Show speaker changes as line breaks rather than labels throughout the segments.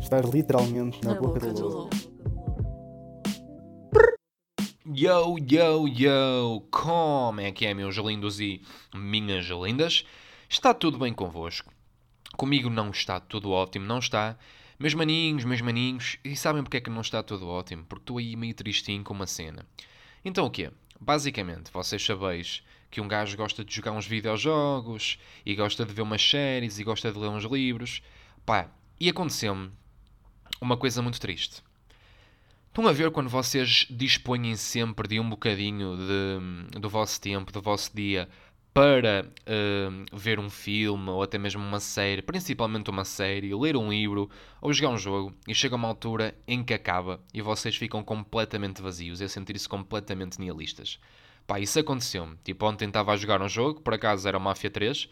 Estar literalmente na, boca, do lobo.
Yo, yo, yo! Como é que é, meus lindos e minhas lindas? Está tudo bem convosco? Comigo não está tudo ótimo, não está. Meus maninhos, meus maninhos, e sabem porque é que não está tudo ótimo? Porque estou aí meio tristinho com uma cena. Então o quê? Basicamente, vocês sabeis que um gajo gosta de jogar uns videojogos, e gosta de ver umas séries, e gosta de ler uns livros. Pá, e aconteceu-me uma coisa muito triste. Estão a ver quando vocês dispõem sempre de um bocadinho de, do vosso tempo, do vosso dia, para uh, ver um filme ou até mesmo uma série, principalmente uma série, ler um livro ou jogar um jogo, e chega uma altura em que acaba e vocês ficam completamente vazios e a sentir-se completamente nihilistas. Pá, isso aconteceu-me. Tipo, ontem estava a jogar um jogo, por acaso era Mafia 3,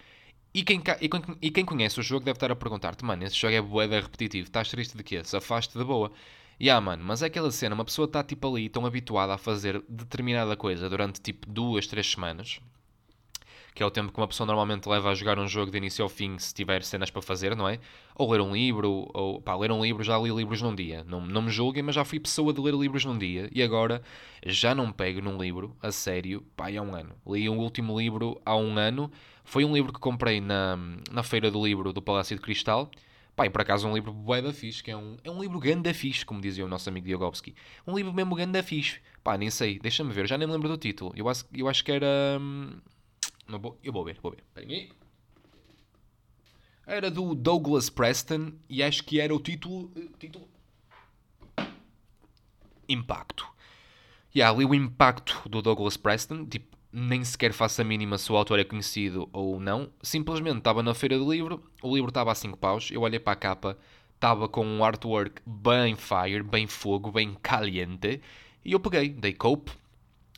e quem, e, e quem conhece o jogo deve estar a perguntar-te, mano, esse jogo é boeda repetitivo, estás triste de quê? Se afaste de boa. E yeah, mano, mas é aquela cena, uma pessoa está tipo ali tão habituada a fazer determinada coisa durante tipo duas, três semanas, que é o tempo que uma pessoa normalmente leva a jogar um jogo de início ao fim se tiver cenas para fazer, não é? Ou ler um livro, ou pá, ler um livro, já li livros num dia. Não, não me julguem, mas já fui pessoa de ler livros num dia e agora já não pego num livro a sério, pá, há um ano. Li o último livro há um ano, foi um livro que comprei na, na Feira do Livro do Palácio de Cristal. Pá, e por acaso um livro bué da fixe, que é um, é um livro ganda fixe, como dizia o nosso amigo Diogovski. Um livro mesmo ganda fixe. Pá, nem sei, deixa-me ver, já nem me lembro do título. Eu acho, eu acho que era... Hum, não vou, eu vou ver, vou ver. Peraí. Era do Douglas Preston e acho que era o título. Eh, título. Impacto. E yeah, ali o impacto do Douglas Preston, tipo, nem sequer faço a mínima se o autor é conhecido ou não. Simplesmente estava na feira do livro, o livro estava a 5 paus, eu olhei para a capa, estava com um artwork bem fire, bem fogo, bem caliente, e eu peguei, dei cope,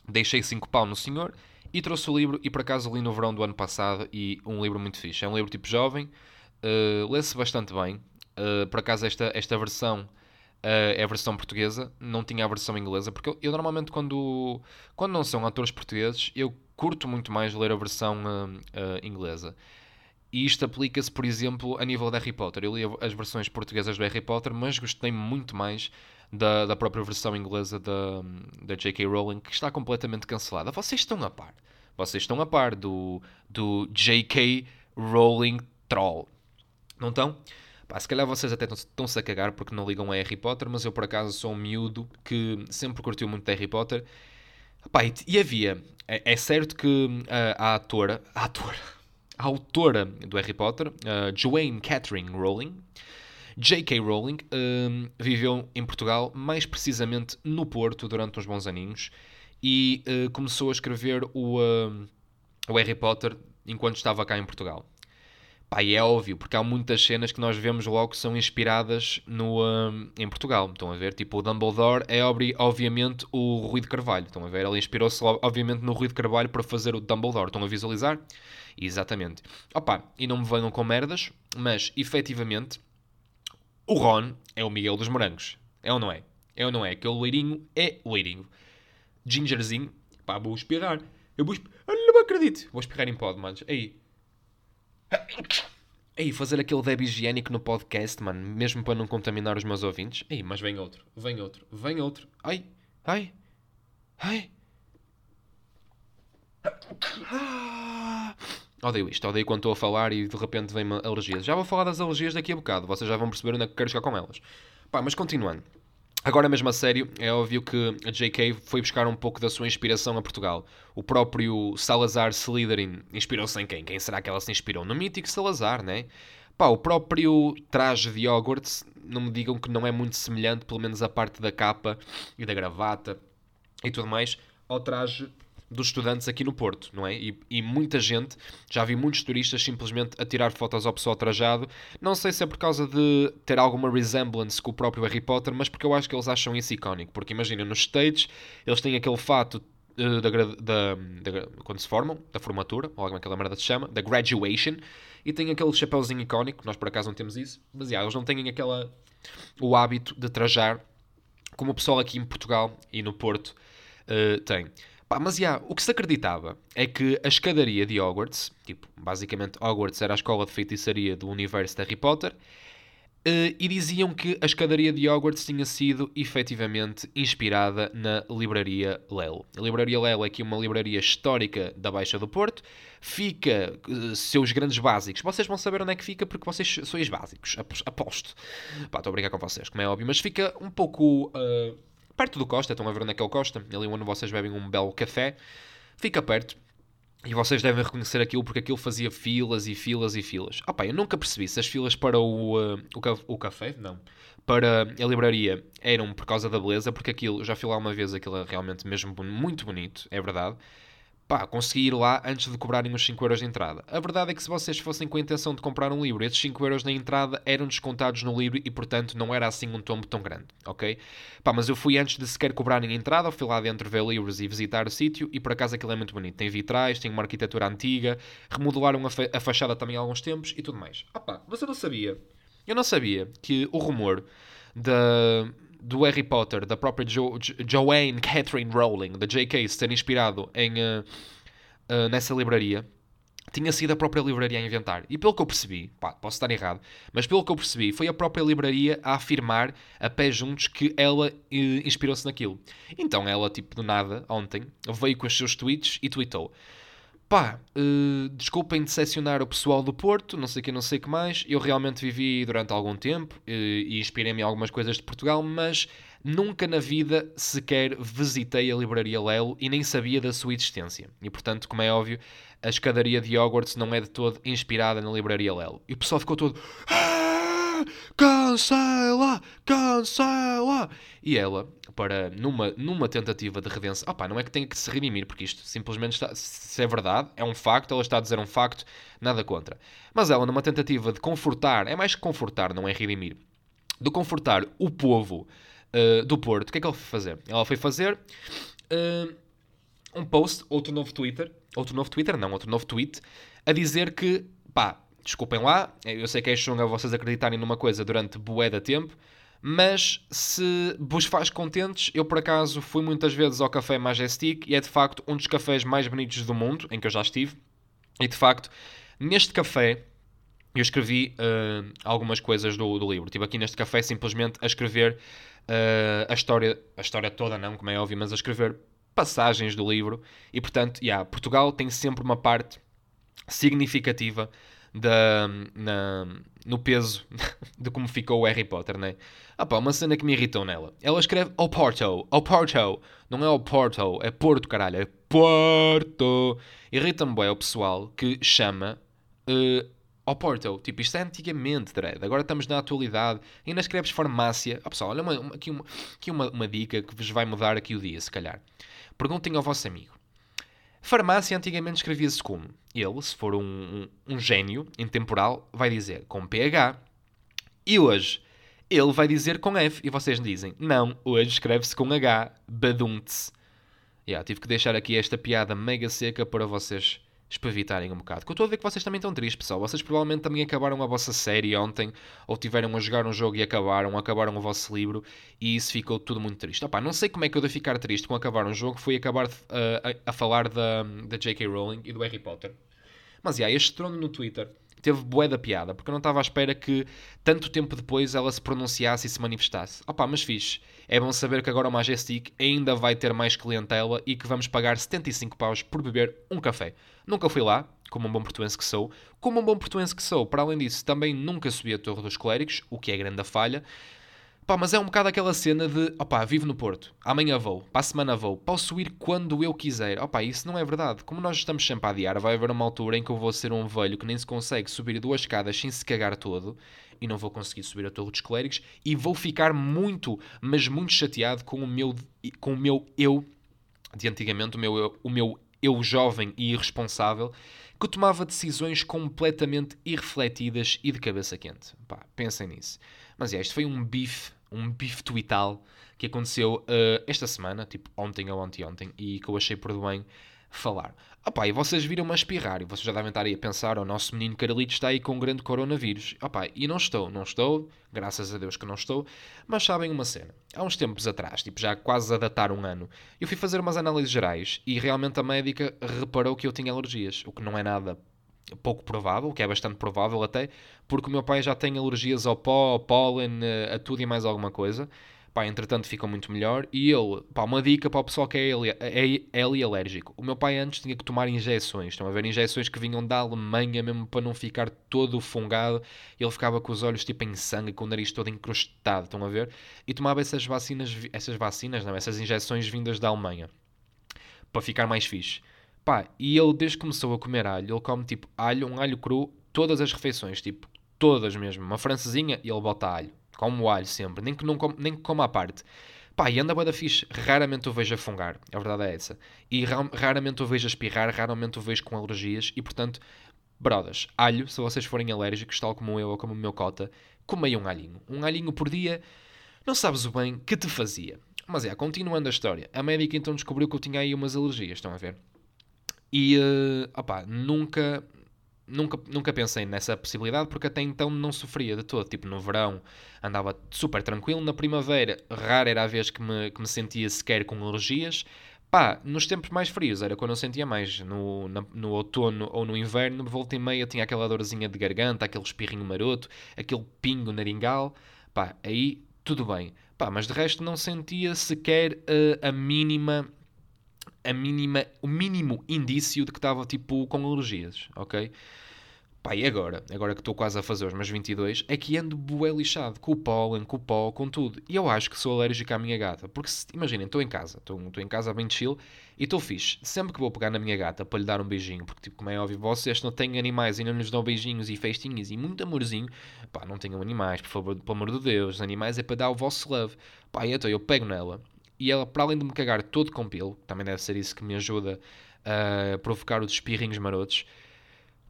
deixei 5 pau no senhor e trouxe o livro, e por acaso li no verão do ano passado, e um livro muito fixe. É um livro tipo jovem, uh, lê-se bastante bem. Uh, por acaso esta, esta versão é a versão portuguesa, não tinha a versão inglesa, porque eu, eu, normalmente quando, quando não são atores portugueses, eu curto muito mais ler a versão inglesa. E isto aplica-se, por exemplo, a nível de Harry Potter. Eu li as versões portuguesas do Harry Potter, mas gostei muito mais da, da própria versão inglesa da, da J.K. Rowling, que está completamente cancelada. Vocês estão a par. Vocês estão a par do, do J.K. Rowling Troll. Não estão? Pá, se calhar vocês até estão-se a cagar porque não ligam a Harry Potter, mas eu por acaso sou um miúdo que sempre curtiu muito Harry Potter. Pá, e, e havia. É, é, certo que a, a atora. A atora. A autora do Harry Potter, Joanne Catherine Rowling, J.K. Rowling um, viveu em Portugal, mais precisamente no Porto, durante uns bons aninhos, e uh, começou a escrever o, uh, o Harry Potter enquanto estava cá em Portugal. Pá, e é óbvio, porque há muitas cenas que nós vemos logo que são inspiradas no, uh, em Portugal. Estão a ver? Tipo, o Dumbledore é obviamente o Rui de Carvalho. Estão a ver? Ele inspirou-se obviamente no Rui de Carvalho para fazer o Dumbledore. Estão a visualizar? Exatamente. Opa, e não me venham com merdas, mas efetivamente o Ron é o Miguel dos Morangos. É ou não é? É ou não é? Aquele loirinho é loirinho. Gingerzinho. Pá, vou espirrar. Eu vou espirrar. Não acredito. Vou espirrar em pod, manos. Aí. Aí, fazer aquele deb higiênico no podcast, mano. Mesmo para não contaminar os meus ouvintes. Aí, mas vem outro. Vem outro. Vem outro. Ai. Ai. Ai. Ah. Odeio isto, odeio quando estou a falar e de repente vem-me alergias. Já vou falar das alergias daqui a bocado, vocês já vão perceber onde é que quero chegar com elas. Pá, mas continuando. Agora mesmo a sério, é óbvio que a J.K. foi buscar um pouco da sua inspiração a Portugal. O próprio Salazar Slytherin inspirou-se em quem? Quem será que ela se inspirou? No mítico Salazar, né? Pá, o próprio traje de Hogwarts, não me digam que não é muito semelhante, pelo menos a parte da capa e da gravata e tudo mais, ao traje dos estudantes aqui no Porto, não é? E, e, muita gente, já vi muitos turistas simplesmente a tirar fotos ao pessoal trajado. Não sei se é por causa de ter alguma resemblance com o próprio Harry Potter, mas porque eu acho que eles acham isso icónico. Porque imagina, nos States, eles têm aquele fato uh, da, da, da, quando se formam, da formatura, ou alguma aquela merda se chama, da graduation, e têm aquele chapéuzinho icónico, nós por acaso não temos isso, mas yeah, eles não têm aquela, o hábito de trajar como o pessoal aqui em Portugal e no Porto uh, tem. Pá, mas já, o que se acreditava é que a escadaria de Hogwarts, tipo, basicamente Hogwarts era a escola de feitiçaria do universo de Harry Potter, Uh, e diziam que a escadaria de Hogwarts tinha sido efetivamente inspirada na Livraria Lelo. A Livraria Lelo é aqui uma livraria histórica da Baixa do Porto. Fica, uh, seus grandes básicos. Vocês vão saber onde é que fica porque vocês sois básicos, aposto. Pá, estou a brincar com vocês, como é óbvio, mas fica um pouco uh, perto do Costa. Estão a ver onde é que é o Costa? Ali onde vocês bebem um belo café. Fica perto. E vocês devem reconhecer aquilo porque aquilo fazia filas e filas e filas. Ah eu nunca percebi se as filas para o, uh, o, ca o café, não, para a livraria eram por causa da beleza, porque aquilo, já fui lá uma vez, aquilo é realmente mesmo muito bonito, é verdade pá, consegui ir lá antes de cobrarem os 5 euros de entrada. A verdade é que se vocês fossem com a intenção de comprar um livro, esses 5 euros na entrada eram descontados no livro e, portanto, não era assim um tombo tão grande, ok? Pá, mas eu fui antes de sequer cobrarem a entrada, fui lá dentro ver livros e visitar o sítio e, por acaso, aquilo é muito bonito. Tem vitrais, tem uma arquitetura antiga, remodelaram a, fa a fachada também há alguns tempos e tudo mais. Ah pá, mas eu não sabia. Eu não sabia que o rumor da do Harry Potter, da própria jo Joanne Catherine Rowling, da J.K., se ter inspirado em, uh, uh, nessa livraria, tinha sido a própria livraria a inventar. E pelo que eu percebi, pá, posso estar errado, mas pelo que eu percebi, foi a própria livraria a afirmar a pé juntos que ela uh, inspirou-se naquilo. Então ela, tipo, do nada, ontem, veio com os seus tweets e tweetou pá, uh, desculpem decepcionar o pessoal do Porto, não sei o que, não sei o que mais. Eu realmente vivi durante algum tempo uh, e inspirei-me em algumas coisas de Portugal, mas nunca na vida sequer visitei a livraria Lelo e nem sabia da sua existência. E portanto, como é óbvio, a escadaria de Hogwarts não é de todo inspirada na livraria Lelo. E o pessoal ficou todo. Ah, cancela! Cancela! E ela, para numa, numa tentativa de redenção. Opá, não é que tenha que se redimir, porque isto simplesmente está, se é verdade, é um facto, ela está a dizer um facto, nada contra. Mas ela, numa tentativa de confortar, é mais que confortar, não é redimir, de confortar o povo uh, do Porto, o que é que ela foi fazer? Ela foi fazer uh, um post, outro novo Twitter, outro novo Twitter, não, outro novo tweet, a dizer que, pá, desculpem lá, eu sei que é chunga vocês acreditarem numa coisa durante bué da tempo, mas se vos faz contentes, eu por acaso fui muitas vezes ao Café Majestic e é de facto um dos cafés mais bonitos do mundo, em que eu já estive. E de facto, neste café, eu escrevi uh, algumas coisas do, do, livro. Estive aqui neste café simplesmente a escrever uh, a história, a história toda, não, como é óbvio, mas a escrever passagens do livro. E portanto, yeah, Portugal tem sempre uma parte significativa da, na, no peso de como ficou o Harry Potter, né? Ah pá, uma cena que me irritou nela. Ela escreve Oporto, Oporto. Não é Oporto, é Porto, caralho. É Porto. Irrita-me bem o pessoal que chama uh, Oporto. Tipo, isto é antigamente, Dredd. Agora estamos na atualidade. Ainda escreves farmácia. Ah pessoal, olha uma, uma, aqui, uma, aqui uma, uma dica que vos vai mudar aqui o dia, se calhar. Perguntem ao vosso amigo. Farmácia antigamente escrevia-se como? Ele, se for um, um, um gênio intemporal, vai dizer com PH. E hoje, ele vai dizer com F. E vocês dizem, não, hoje escreve-se com H. Baduntes. Yeah, tive que deixar aqui esta piada mega seca para vocês espavitarem um bocado. Que eu estou a ver que vocês também estão tristes, pessoal. Vocês provavelmente também acabaram a vossa série ontem, ou tiveram a jogar um jogo e acabaram, acabaram o vosso livro, e isso ficou tudo muito triste. Opa, não sei como é que eu devo ficar triste com acabar um jogo, foi acabar uh, a, a, falar da, da J.K. Rowling e do Harry Potter. Mas, yeah, este trono no Twitter teve bué da piada, porque eu não estava à espera que tanto tempo depois ela se pronunciasse e se manifestasse. Opa, mas fixe. É bom saber que agora o Majestic ainda vai ter mais clientela e que vamos pagar 75 paus por beber um café. Nunca fui lá, como um bom portuense que sou. Como um bom portuense que sou, para além disso, também nunca subi a Torre dos Clérigos, o que é grande falha. Pá, mas é um bocado aquela cena de, opá, vivo no Porto, amanhã vou, para a semana vou, posso ir quando eu quiser. Opá, isso não é verdade. Como nós estamos sempre a adiar, vai haver uma altura em que eu vou ser um velho que nem se consegue subir duas escadas sem se cagar todo e não vou conseguir subir a Torre dos Clérigos e vou ficar muito, mas muito chateado com o meu, com o meu eu de antigamente, o meu, o meu eu jovem e irresponsável, que tomava decisões completamente irrefletidas e de cabeça quente. Pá, pensem nisso. Mas é, isto foi um bife um bife tweetal que aconteceu uh, esta semana, tipo ontem ou anteontem, e que eu achei por bem falar. Opá, e vocês viram-me a espirrar, e vocês já devem estar aí a pensar, o nosso menino Carlito está aí com um grande coronavírus. Opá, e não estou, não estou, graças a Deus que não estou, mas sabem uma cena. Há uns tempos atrás, tipo já quase a datar um ano, eu fui fazer umas análises gerais e realmente a médica reparou que eu tinha alergias, o que não é nada pouco provável, que é bastante provável até, porque o meu pai já tem alergias ao pó, ao pólen, eh, a tudo e mais alguma coisa. Pá, entretanto ficou muito melhor. E ele, pá, uma dica para o pessoal que é é, é ele alérgico. O meu pai antes tinha que tomar injeções. Estão a ver? Injeções que vinham da Alemanha mesmo para não ficar todo fungado. Ele ficava com os olhos tipo em sangue, com o nariz todo encrustado. Estão a ver? E tomava essas vacinas, essas vacinas, não, essas injeções vindas da Alemanha. Para ficar mais fixe. Pá, e ele desde que começou a comer alho, ele come tipo alho, um alho cru, todas as refeições, tipo, todas mesmo. Uma francesinha e ele bota alho como alho sempre, nem que, não com, nem que coma à parte. Pá, e anda bué da fixe. Raramente o vejo a fungar, a verdade é essa. E ra raramente o vejo a espirrar, raramente o vejo com alergias. E portanto, brodas, alho, se vocês forem alérgicos, tal como eu ou como o meu cota, comei um alhinho. Um alhinho por dia, não sabes o bem que te fazia. Mas é, continuando a história, a médica então descobriu que eu tinha aí umas alergias, estão a ver? E, uh, opá, nunca, nunca, nunca pensei nessa possibilidade porque até então não sofria de todo. Tipo, no verão andava super tranquilo, na primavera, rara era a vez que me, que me sentia sequer com alergias. Pá, nos tempos mais frios era quando eu sentia mais. No, na, no outono ou no inverno, volta e meia tinha aquela dorzinha de garganta, aquele espirrinho maroto, aquele pingo naringal. Pá, aí tudo bem. Pá, mas de resto não sentia sequer uh, a mínima a mínima, o mínimo indício de que estava tipo com alergias, ok? Pá, e agora? Agora que estou quase a fazer os meus 22, é que ando bué lixado, com o pólen, com o pó, com tudo. E eu acho que sou alérgico à minha gata. Porque, imaginem, estou em casa, estou, em casa bem chill e estou fixe. Sempre que vou pegar na minha gata para lhe dar um beijinho, porque, tipo, como é óbvio, vocês não têm animais e não lhes dão beijinhos e festinhos e muito amorzinho, pá, não tenham animais, por favor, pelo amor de Deus. Animais é para dar o vosso love. Pá, e então eu pego nela, e ela, para além de me cagar todo com pelo, também deve ser isso que me ajuda a provocar os espirrinhos marotos,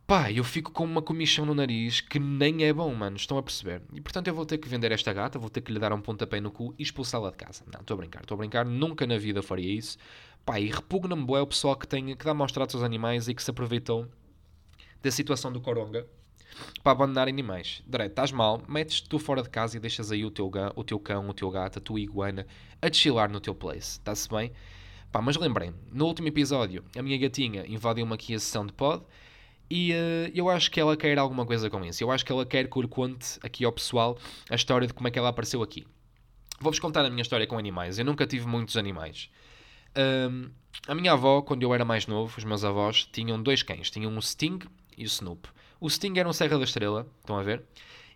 pá, eu fico com uma comichão no nariz que nem é bom, mano. Estão a perceber? E portanto eu vou ter que vender esta gata, vou ter que lhe dar um pontapé no cu e expulsá-la de casa. Não, estou a brincar, estou a brincar, nunca na vida faria isso. Pá, e repugna-me bué o pessoal que, tem, que dá maus tratos aos animais e que se aproveitou da situação do coronga para abandonar animais. Direto, estás mal, metes tu fora de casa e deixas aí o teu, o teu cão, o teu gato, a tua iguana a chilar no teu place. Está-se bem? Pá, mas lembrem, no último episódio, a minha gatinha invadiu-me aqui a sessão de pod e uh, eu acho que ela quer alguma coisa com isso. Eu acho que ela quer que eu conte aqui ao pessoal a história de como é que ela apareceu aqui. Vou-vos contar a minha história com animais. Eu nunca tive muitos animais. Um, a minha avó, quando eu era mais novo, os meus avós tinham dois cães. Tinham o Sting e o Snoop. O Sting era um Serra da Estrela, estão a ver?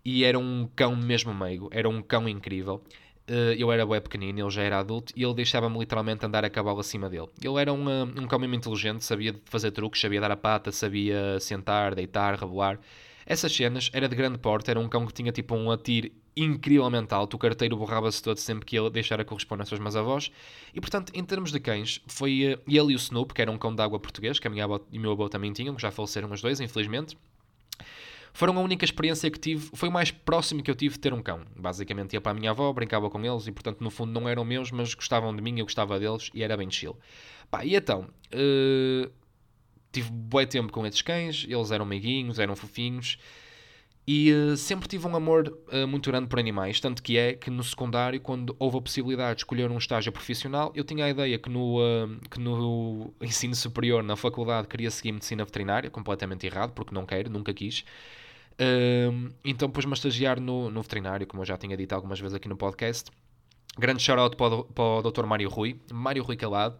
E era um cão mesmo meigo, era um cão incrível. Uh, eu era bem pequenino, ele já era adulto e ele deixava-me literalmente andar a cavalo acima dele. Ele era um, eh, um cão mesmo inteligente, sabia fazer truques, sabia dar a pata, sabia sentar, deitar, rebolar. Essas cenas era de grande porte, era um cão que tinha tipo um latir incrivelmente alto, o carteiro borrava-se todo sempre que ele deixara correspondência aos meus avós. E portanto, em termos de cães, foi uh, ele e o Snoop, que era um cão de água português, que a minha avó e o meu avô também tinham, que já faleceram os dois, infelizmente foram a única experiência que tive, foi o mais próximo que eu tive de ter um cão. Basicamente ia para a minha avó, brincava com eles e, portanto, no fundo não eram meus, mas gostavam de mim, eu gostava deles e era bem chill. Pá, e então, uh, tive bom tempo com esses cães, eles eram meiguinhos, eram fofinhos e uh, sempre tive um amor uh, muito grande por animais. Tanto que é que no secundário, quando houve a possibilidade de escolher um estágio profissional, eu tinha a ideia que no, que no ensino superior, na faculdade, queria seguir medicina veterinária, completamente errado, porque não quero, nunca quis. Uh, então pus-me a estagiar no, no veterinário, como eu já tinha dito algumas vezes aqui no podcast. Grande shout-out para, para o Dr. Mário Rui, Mário Rui Calado.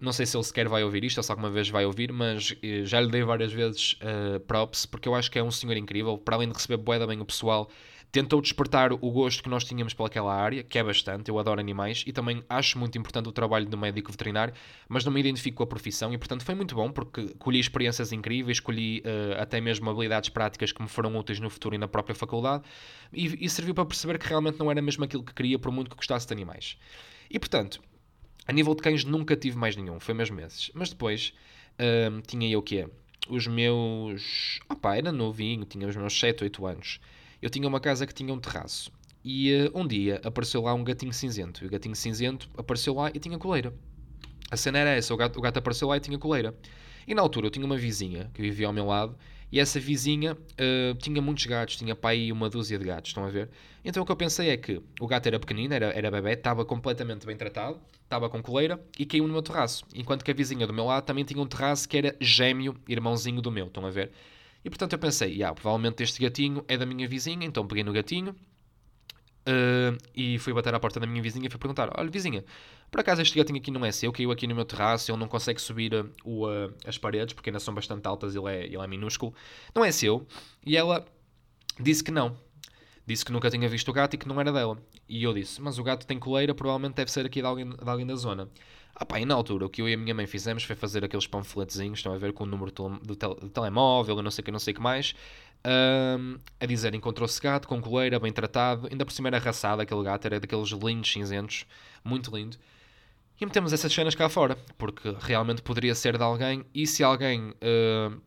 Não sei se ele sequer vai ouvir isto ou se alguma vez vai ouvir, mas eh, já lhe dei várias vezes uh, props, porque eu acho que é um senhor incrível. Para além de receber boeda bem o pessoal, tentou despertar o gosto que nós tínhamos pelaquela área, que é bastante, eu adoro animais e também acho muito importante o trabalho do médico veterinário, mas não me identifico com a profissão e portanto foi muito bom porque colhi experiências incríveis, colhi uh, até mesmo habilidades práticas que me foram úteis no futuro e na própria faculdade e, e serviu para perceber que realmente não era mesmo aquilo que queria, por muito que gostasse de animais. E portanto, a nível de cães nunca tive mais nenhum, foi mesmo esses. Mas depois uh, tinha eu o quê? Os meus. Opá, era novinho, tinha os meus 7, 8 anos eu tinha uma casa que tinha um terraço. E uh, um dia apareceu lá um gatinho cinzento. E o gatinho cinzento apareceu lá e tinha coleira. A cena era essa: o gato, o gato apareceu lá e tinha coleira. E na altura eu tinha uma vizinha que vivia ao meu lado. E essa vizinha uh, tinha muitos gatos, tinha pai uma dúzia de gatos, estão a ver? Então o que eu pensei é que o gato era pequenino, era, era bebê, estava completamente bem tratado, estava com coleira e caiu no meu terraço. Enquanto que a vizinha do meu lado também tinha um terraço que era gêmeo, irmãozinho do meu, estão a ver? E portanto eu pensei, yeah, provavelmente este gatinho é da minha vizinha, então peguei no gatinho uh, e fui bater à porta da minha vizinha e fui perguntar: Olha, vizinha, por acaso este gatinho aqui não é seu, caiu aqui no meu terraço, ele não consegue subir uh, o, uh, as paredes porque ainda são bastante altas, ele é, ele é minúsculo, não é seu? E ela disse que não. Disse que nunca tinha visto o gato e que não era dela. E eu disse: Mas o gato tem coleira, provavelmente deve ser aqui de alguém, de alguém da zona. Ah pá, e na altura o que eu e a minha mãe fizemos foi fazer aqueles panfletezinhos, estão a ver com o número do, tel do telemóvel e não sei o que, não sei o que mais, um, a dizer encontrou-se gato com coleira, bem tratado, ainda por cima era raçado aquele gato, era daqueles lindos cinzentos, muito lindo. E metemos essas cenas cá fora, porque realmente poderia ser de alguém, e se alguém. Uh,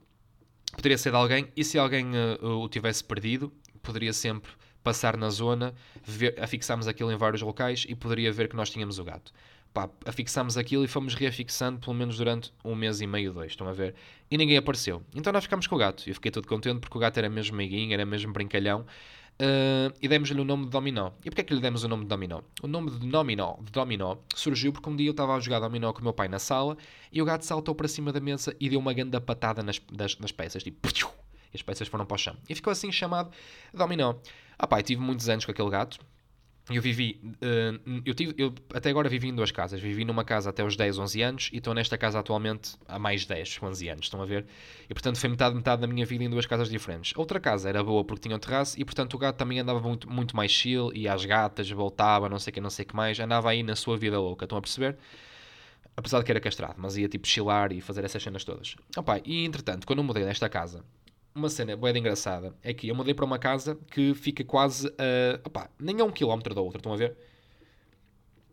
poderia ser de alguém, e se alguém uh, o tivesse perdido, poderia sempre passar na zona, ver, afixámos aquilo em vários locais e poderia ver que nós tínhamos o gato pá, afixámos aquilo e fomos reafixando pelo menos durante um mês e meio, dois, estão a ver? E ninguém apareceu. Então nós ficámos com o gato. Eu fiquei todo contente porque o gato era mesmo meiguinho, era mesmo brincalhão. Uh, e demos-lhe o nome de Dominó. E porquê é que lhe demos o nome de Dominó? O nome de Dominó, de Dominó surgiu porque um dia eu estava a jogar Dominó com o meu pai na sala e o gato saltou para cima da mesa e deu uma grande patada nas, das, nas peças, tipo, e as peças foram para o chão. E ficou assim chamado Dominó. Ah pai, tive muitos anos com aquele gato, eu vivi, uh, eu, tive, eu até agora vivi em duas casas. Vivi numa casa até os 10, 11 anos e estou nesta casa atualmente há mais 10, 11 anos. Estão a ver? E portanto foi metade, metade da minha vida em duas casas diferentes. Outra casa era boa porque tinha um terraço e portanto o gato também andava muito, muito mais chill e às gatas, voltava, não sei o que, não sei que mais. Andava aí na sua vida louca. Estão a perceber? Apesar de que era castrado, mas ia tipo chilar e fazer essas cenas todas. Opa, e entretanto, quando eu mudei nesta casa, uma cena boa engraçada é que eu mudei para uma casa que fica quase a. Opa, nem a um quilómetro da outra, estão a ver?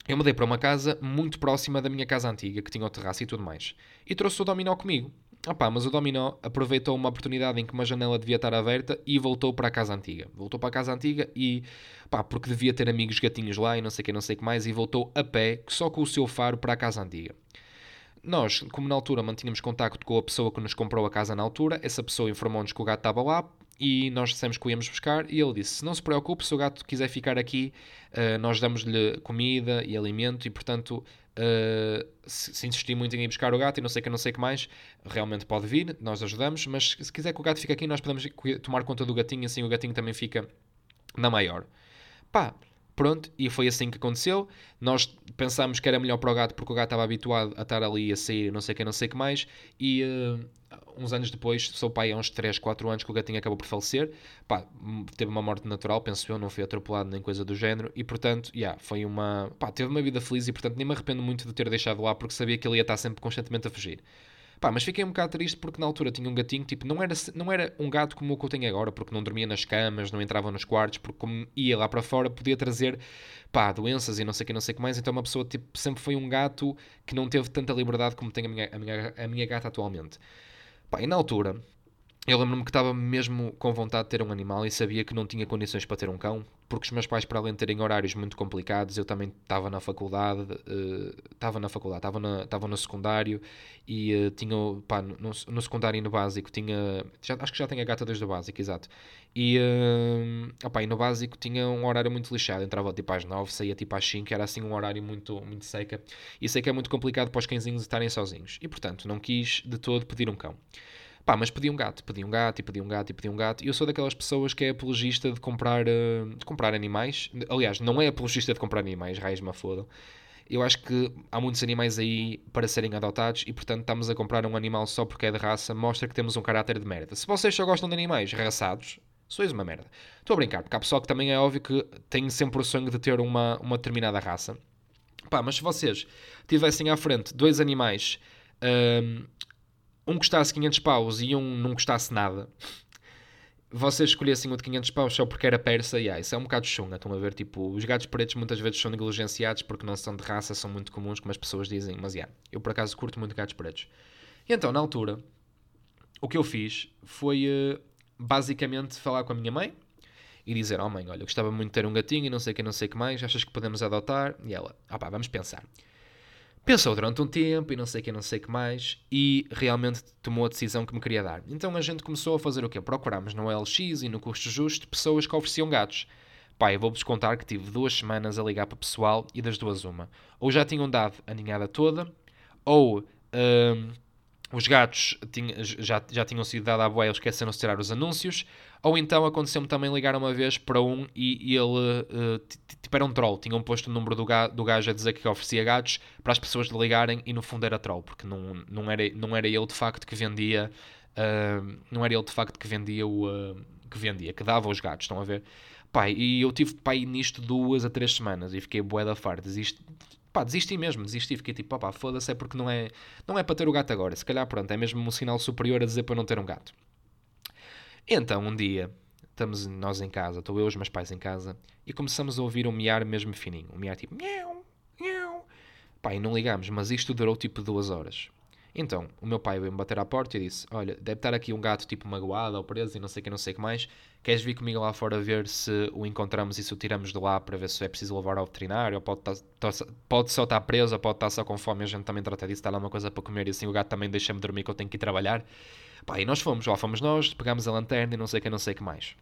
Eu mudei para uma casa muito próxima da minha casa antiga, que tinha o terraço e tudo mais. E trouxe o dominó comigo. Opa, mas o dominó aproveitou uma oportunidade em que uma janela devia estar aberta e voltou para a casa antiga. Voltou para a casa antiga e, pá, porque devia ter amigos gatinhos lá e não sei o que, não sei o que mais, e voltou a pé, só com o seu faro para a casa antiga. Nós, como na altura mantínhamos contacto com a pessoa que nos comprou a casa na altura, essa pessoa informou-nos que o gato estava lá e nós dissemos que o íamos buscar e ele disse, não se preocupe, se o gato quiser ficar aqui, uh, nós damos-lhe comida e alimento e, portanto, uh, se, insistir muito em ir buscar o gato e não sei que, não sei que mais, realmente pode vir, nós ajudamos, mas se quiser que o gato fique aqui, nós podemos tomar conta do gatinho, assim o gatinho também fica na maior. Pá, Pronto, e foi assim que aconteceu. Nós pensámos que era melhor para o gato porque o gato estava habituado a estar ali a sair, não sei o que, não sei o que mais. E uh, uns anos depois, sou pai há uns 3, 4 anos que o gatinho acabou por falecer. Pá, teve uma morte natural, penso eu, não foi atropelado nem coisa do género. E portanto, yeah, foi uma. Pá, teve uma vida feliz e portanto nem me arrependo muito de ter deixado lá porque sabia que ele ia estar sempre constantemente a fugir. Pá, mas fiquei um bocado triste porque na altura tinha um gatinho, tipo, não era, não era um gato como o que eu tenho agora, porque não dormia nas camas, não entrava nos quartos, porque como ia lá para fora podia trazer, pá, doenças e não sei o que, não sei o que mais. Então uma pessoa, tipo, sempre foi um gato que não teve tanta liberdade como tem a minha, a minha, a minha gata atualmente. Pá, e na altura, eu lembro-me que estava mesmo com vontade de ter um animal e sabia que não tinha condições para ter um cão, porque os meus pais, para além de terem horários muito complicados, eu também estava na faculdade, uh, estava na faculdade, estava, na, no secundário e uh, tinha, pá, no, no, secundário e no básico tinha, já, acho que já tenho a gata desde o básico, exato. E, uh, e no básico tinha um horário muito lixado, entrava tipo às 9, saía tipo às 5, era assim um horário muito, muito seca. E sei que é muito complicado para os cãezinhos estarem sozinhos. E portanto, não quis de todo pedir um cão. Pá, mas pedi um gato, pedi um gato e pedi um gato e pedi um gato. E eu sou daquelas pessoas que é apologista de comprar, uh, de comprar animais. Aliás, não é apologista de comprar animais, raios me fodam. Eu acho que há muitos animais aí para serem adotados e, portanto, estamos a comprar um animal só porque é de raça, mostra que temos um caráter de merda. Se vocês só gostam de animais raçados, sois uma merda. Estou a brincar, porque há pessoal que também é óbvio que tem sempre o sonho de ter uma, uma determinada raça. Pá, mas se vocês tivessem à frente dois animais uh, um custasse 500 paus e um não custasse nada, vocês escolhessem o de 500 paus só porque era persa, e yeah, isso é um bocado chunga. Estão a ver, tipo, os gatos pretos muitas vezes são negligenciados porque não são de raça, são muito comuns, como as pessoas dizem, mas yeah, eu por acaso curto muito gatos pretos. E então, na altura, o que eu fiz foi uh, basicamente falar com a minha mãe e dizer: Oh mãe, olha, eu gostava muito de ter um gatinho e não sei o que, não sei o que mais, achas que podemos adotar? E ela: Ah pá, vamos pensar. Pensou durante um tempo e não sei o que, não sei o que mais, e realmente tomou a decisão que me queria dar. Então a gente começou a fazer o quê? Procurámos no LX e no custo justo pessoas que ofereciam gatos. Pai, vou-vos contar que tive duas semanas a ligar para o pessoal e das duas uma. Ou já tinham dado a ninhada toda, ou hum, os gatos tinha, já, já tinham sido dados à boia, eles esqueceram de tirar os anúncios. Ou então aconteceu-me também ligar uma vez para um e, e ele, uh, tipo, era um troll. Tinham posto o número do, ga, do gajo a dizer que oferecia gatos para as pessoas ligarem e no fundo era troll, porque não, não, era, não era ele de facto que vendia, uh, não era ele de facto que vendia o. Uh, que vendia, que dava os gatos, estão a ver? Pai, e eu tive pai nisto duas a três semanas e fiquei bué da farta. Desisti, pá, desisti mesmo, desisti. Fiquei tipo, pá, foda-se, é porque não é, não é para ter o gato agora. Se calhar, pronto, é mesmo um sinal superior a dizer para não ter um gato. Então, um dia, estamos nós em casa, estou eu e os meus pais em casa, e começamos a ouvir um miar mesmo fininho. Um miar tipo, miau, miau. Pá, e não ligamos, mas isto durou tipo duas horas. Então, o meu pai veio-me bater à porta e disse: Olha, deve estar aqui um gato tipo magoado ou preso e não sei o que, não sei o que mais. Queres vir comigo lá fora ver se o encontramos e se o tiramos de lá para ver se é preciso levar ao veterinário? Ou pode, tá, pode só estar preso, ou pode estar só com fome. A gente também trata disso, está lá uma coisa para comer e assim o gato também deixa-me dormir que eu tenho que ir trabalhar. Pá, e nós fomos, lá fomos nós, pegámos a lanterna e não sei o que, não sei o que mais.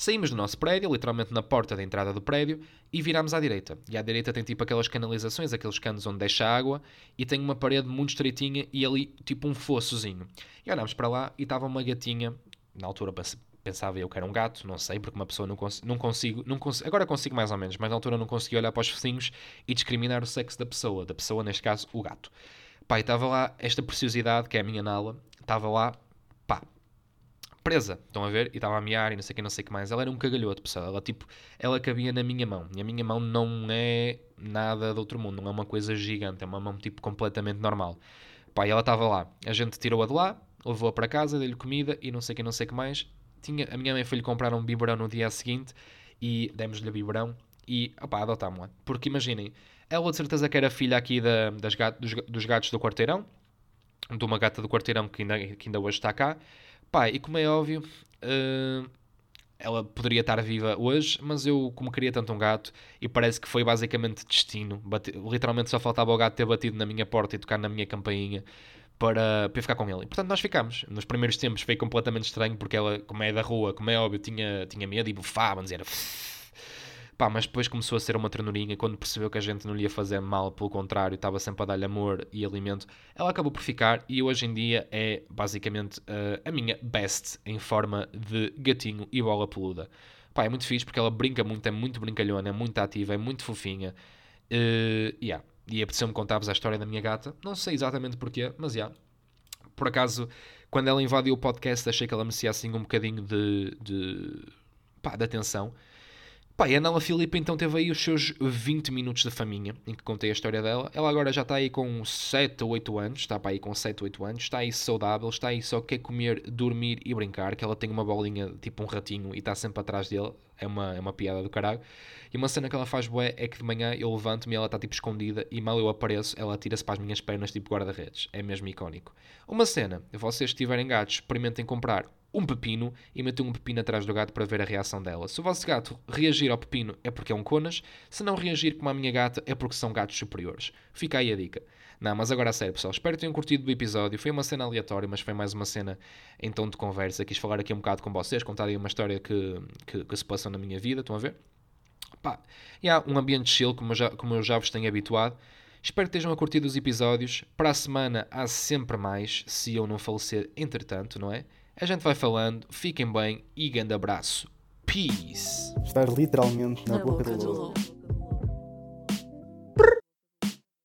Saímos do nosso prédio, literalmente na porta da entrada do prédio, e virámos à direita. E à direita tem tipo aquelas canalizações, aqueles canos onde deixa água, e tem uma parede muito estreitinha e ali tipo um fossozinho. E olhámos para lá e estava uma gatinha, na altura pensava eu que era um gato, não sei, porque uma pessoa não, cons não consigo, não cons agora consigo mais ou menos, mas na altura não consegui olhar para os vizinhos e discriminar o sexo da pessoa, da pessoa, neste caso, o gato. Pai, estava lá esta preciosidade, que é a minha nala, estava lá presa, estão a ver? E estava a miar e não sei o que, não sei o que mais. Ela era um cagalhoto, pessoal. Ela, tipo, ela cabia na minha mão. E a minha mão não é nada de outro mundo, não é uma coisa gigante, é uma mão, tipo, completamente normal. Pá, e ela estava lá. A gente tirou-a de lá, levou-a para casa, deu-lhe comida e não sei o que, não sei o que mais. Tinha, a minha mãe foi-lhe comprar um biberão no dia seguinte e demos-lhe biberão e, opá, adotámos-la. Porque imaginem, ela de certeza que era filha aqui da, das gato, dos, dos gatos do quarteirão, de uma gata do quarteirão que ainda, que ainda hoje está cá. Pá, e como é óbvio, uh, ela poderia estar viva hoje, mas eu, como queria tanto um gato, e parece que foi basicamente destino, bate, literalmente só faltava o gato ter batido na minha porta e tocar na minha campainha para, para ficar com ele. E, portanto, nós ficámos. Nos primeiros tempos foi completamente estranho, porque ela, como é da rua, como é óbvio, tinha, tinha medo e bufava, dizer Pá, mas depois começou a ser uma ternurinha quando percebeu que a gente não lhe ia fazer mal, pelo contrário, estava sempre a dar-lhe amor e alimento. Ela acabou por ficar e hoje em dia é basicamente uh, a minha best em forma de gatinho e bola peluda. Pá, é muito fixe porque ela brinca muito, é muito brincalhona, é muito ativa, é muito fofinha. Uh, yeah. E apeteceu-me contar-vos a história da minha gata. Não sei exatamente porquê, mas já. Yeah. Por acaso, quando ela invadiu o podcast, achei que ela merecia assim um bocadinho de, de, pá, de atenção. Pá, e a Nala Filipe então teve aí os seus 20 minutos de faminha, em que contei a história dela. Ela agora já está aí com 7 ou 8 anos, está para aí com 7 ou 8 anos, está aí saudável, está aí só quer comer, dormir e brincar, que ela tem uma bolinha, tipo um ratinho, e está sempre atrás dele. É uma, é uma piada do caralho. E uma cena que ela faz bué é que de manhã eu levanto-me e ela está tipo escondida e mal eu apareço, ela tira-se para as minhas pernas tipo guarda-redes. É mesmo icónico. Uma cena, vocês tiverem gatos, experimentem comprar um pepino e meter um pepino atrás do gato para ver a reação dela. Se o vosso gato reagir ao pepino é porque é um conas, se não reagir como a minha gata é porque são gatos superiores. Fica aí a dica. Não, mas agora a sério, pessoal. Espero que tenham curtido do episódio. Foi uma cena aleatória, mas foi mais uma cena em tom de conversa. Quis falar aqui um bocado com vocês, contar aí uma história que, que, que se passou na minha vida. Estão a ver? Pá, e há um ambiente chill, como já, como eu já vos tenho habituado. Espero que estejam a curtir os episódios. Para a semana há sempre mais, se eu não falecer entretanto, não é? A gente vai falando, fiquem bem e grande abraço. Peace!
Estar literalmente na, na boca, boca do lobo.